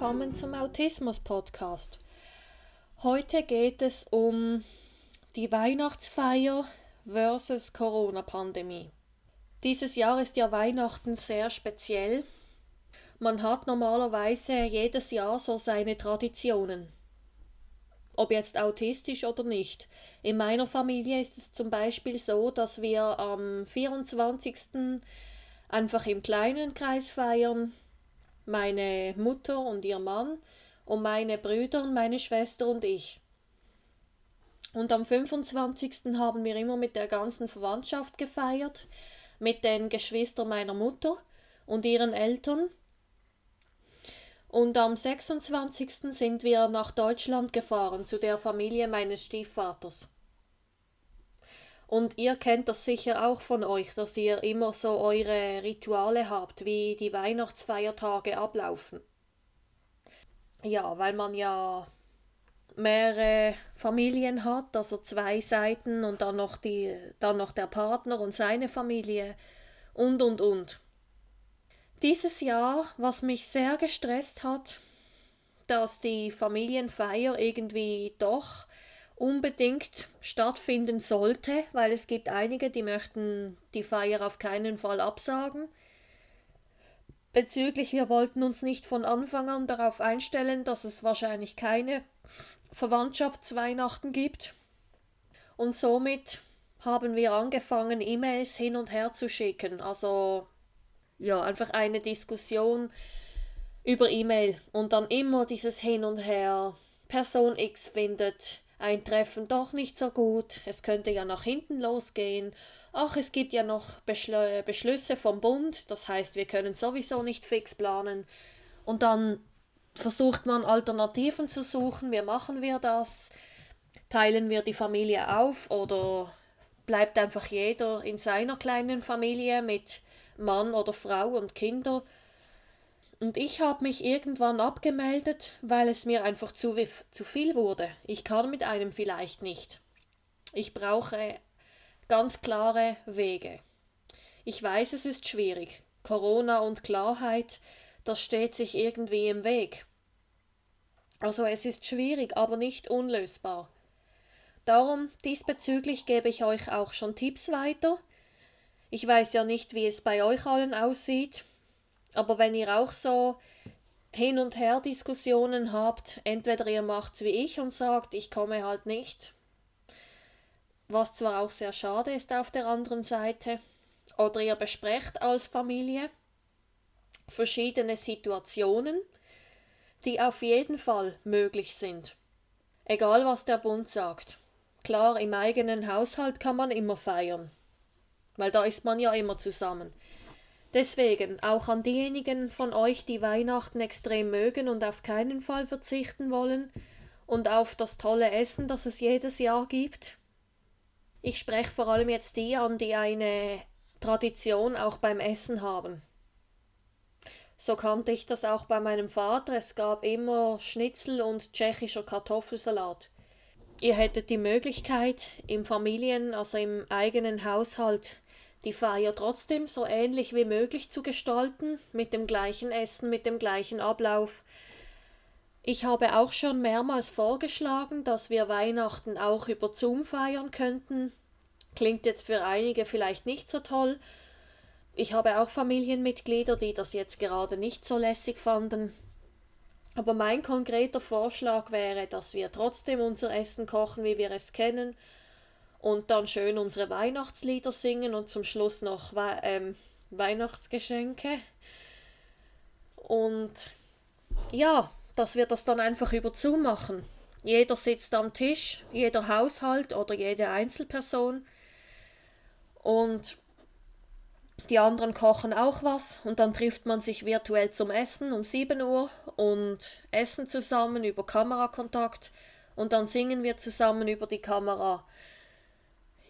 willkommen zum Autismus Podcast. Heute geht es um die Weihnachtsfeier versus Corona-Pandemie. Dieses Jahr ist ja Weihnachten sehr speziell. Man hat normalerweise jedes Jahr so seine Traditionen. Ob jetzt autistisch oder nicht. In meiner Familie ist es zum Beispiel so, dass wir am 24. einfach im kleinen Kreis feiern, meine Mutter und ihr Mann und meine Brüder und meine Schwester und ich. Und am 25. haben wir immer mit der ganzen Verwandtschaft gefeiert, mit den Geschwistern meiner Mutter und ihren Eltern. Und am 26. sind wir nach Deutschland gefahren zu der Familie meines Stiefvaters. Und ihr kennt das sicher auch von euch, dass ihr immer so eure Rituale habt, wie die Weihnachtsfeiertage ablaufen. Ja, weil man ja mehrere Familien hat, also zwei Seiten und dann noch die dann noch der Partner und seine Familie und und und. Dieses Jahr, was mich sehr gestresst hat, dass die Familienfeier irgendwie doch unbedingt stattfinden sollte, weil es gibt einige, die möchten die Feier auf keinen Fall absagen. Bezüglich, wir wollten uns nicht von Anfang an darauf einstellen, dass es wahrscheinlich keine Verwandtschaftsweihnachten gibt. Und somit haben wir angefangen, E-Mails hin und her zu schicken. Also ja, einfach eine Diskussion über E-Mail und dann immer dieses Hin und Her. Person X findet ein Treffen doch nicht so gut, es könnte ja nach hinten losgehen, ach, es gibt ja noch Beschl Beschlüsse vom Bund, das heißt, wir können sowieso nicht fix planen. Und dann versucht man Alternativen zu suchen, wie machen wir das? Teilen wir die Familie auf oder bleibt einfach jeder in seiner kleinen Familie mit Mann oder Frau und Kinder? Und ich habe mich irgendwann abgemeldet, weil es mir einfach zu, zu viel wurde. Ich kann mit einem vielleicht nicht. Ich brauche ganz klare Wege. Ich weiß, es ist schwierig. Corona und Klarheit, das steht sich irgendwie im Weg. Also es ist schwierig, aber nicht unlösbar. Darum diesbezüglich gebe ich euch auch schon Tipps weiter. Ich weiß ja nicht, wie es bei euch allen aussieht. Aber wenn ihr auch so hin und her Diskussionen habt, entweder ihr macht's wie ich und sagt, ich komme halt nicht, was zwar auch sehr schade ist auf der anderen Seite, oder ihr besprecht als Familie verschiedene Situationen, die auf jeden Fall möglich sind. Egal was der Bund sagt. Klar, im eigenen Haushalt kann man immer feiern, weil da ist man ja immer zusammen. Deswegen auch an diejenigen von euch, die Weihnachten extrem mögen und auf keinen Fall verzichten wollen und auf das tolle Essen, das es jedes Jahr gibt. Ich spreche vor allem jetzt die an, die eine Tradition auch beim Essen haben. So kannte ich das auch bei meinem Vater. Es gab immer Schnitzel und tschechischer Kartoffelsalat. Ihr hättet die Möglichkeit, im Familien, also im eigenen Haushalt, die Feier trotzdem so ähnlich wie möglich zu gestalten, mit dem gleichen Essen, mit dem gleichen Ablauf. Ich habe auch schon mehrmals vorgeschlagen, dass wir Weihnachten auch über Zoom feiern könnten. Klingt jetzt für einige vielleicht nicht so toll. Ich habe auch Familienmitglieder, die das jetzt gerade nicht so lässig fanden. Aber mein konkreter Vorschlag wäre, dass wir trotzdem unser Essen kochen, wie wir es kennen, und dann schön unsere Weihnachtslieder singen und zum Schluss noch We ähm, Weihnachtsgeschenke. Und ja, dass wir das dann einfach über Zoom machen. Jeder sitzt am Tisch, jeder Haushalt oder jede Einzelperson und die anderen kochen auch was und dann trifft man sich virtuell zum Essen um 7 Uhr und essen zusammen über Kamerakontakt und dann singen wir zusammen über die Kamera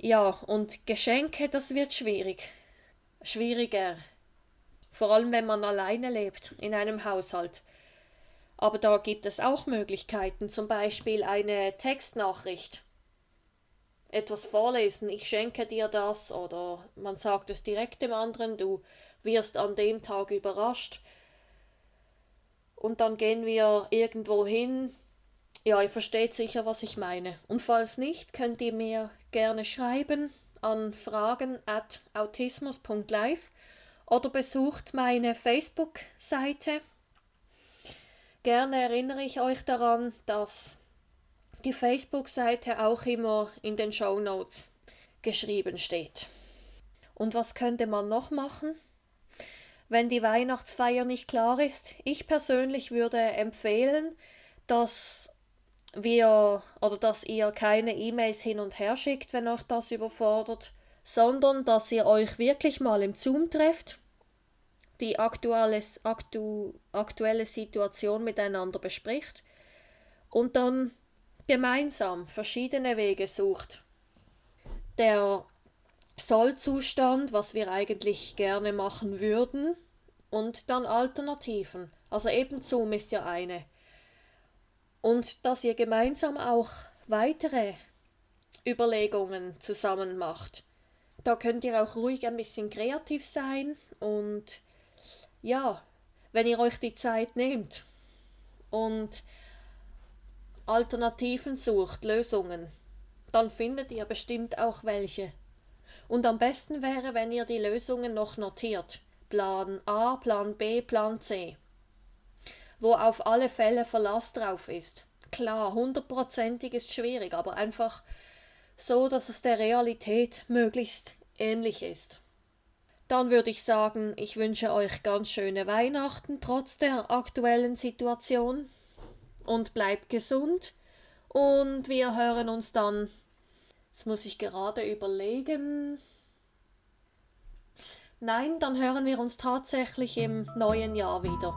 ja, und Geschenke, das wird schwierig. Schwieriger. Vor allem, wenn man alleine lebt in einem Haushalt. Aber da gibt es auch Möglichkeiten, zum Beispiel eine Textnachricht. Etwas vorlesen, ich schenke dir das, oder man sagt es direkt dem anderen, du wirst an dem Tag überrascht. und dann gehen wir irgendwo hin. Ja, ihr versteht sicher, was ich meine. Und falls nicht, könnt ihr mir gerne schreiben an fragen at autismus.live oder besucht meine Facebook-Seite. Gerne erinnere ich euch daran, dass die Facebook-Seite auch immer in den Show Notes geschrieben steht. Und was könnte man noch machen? Wenn die Weihnachtsfeier nicht klar ist, ich persönlich würde empfehlen, dass wir oder dass ihr keine E-Mails hin und her schickt, wenn euch das überfordert, sondern dass ihr euch wirklich mal im Zoom trefft, die aktuelle, aktu, aktuelle Situation miteinander bespricht und dann gemeinsam verschiedene Wege sucht. Der Sollzustand, was wir eigentlich gerne machen würden, und dann Alternativen. Also eben Zoom ist ja eine. Und dass ihr gemeinsam auch weitere Überlegungen zusammen macht. Da könnt ihr auch ruhig ein bisschen kreativ sein und ja, wenn ihr euch die Zeit nehmt und Alternativen sucht, Lösungen, dann findet ihr bestimmt auch welche. Und am besten wäre, wenn ihr die Lösungen noch notiert. Plan A, Plan B, Plan C. Wo auf alle Fälle Verlass drauf ist. Klar, hundertprozentig ist schwierig, aber einfach so, dass es der Realität möglichst ähnlich ist. Dann würde ich sagen, ich wünsche euch ganz schöne Weihnachten trotz der aktuellen Situation und bleibt gesund und wir hören uns dann. Jetzt muss ich gerade überlegen. Nein, dann hören wir uns tatsächlich im neuen Jahr wieder.